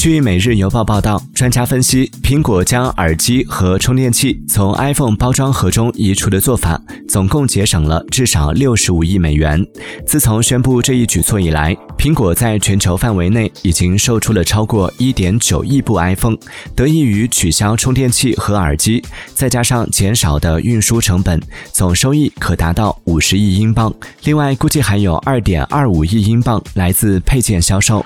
据每日邮报报道专家分析苹果将耳机和充电器从 iphone 包装盒中移除的做法总共节省了至少六十五亿美元。自从宣布这一举措以来苹果在全球范围内已经售出了超过一点九亿部 iphone 得益于取消充电器和耳机再加上减少的运输成本总收益可达到五十亿英镑。另外估计还有二点二五亿英镑来自配件销售。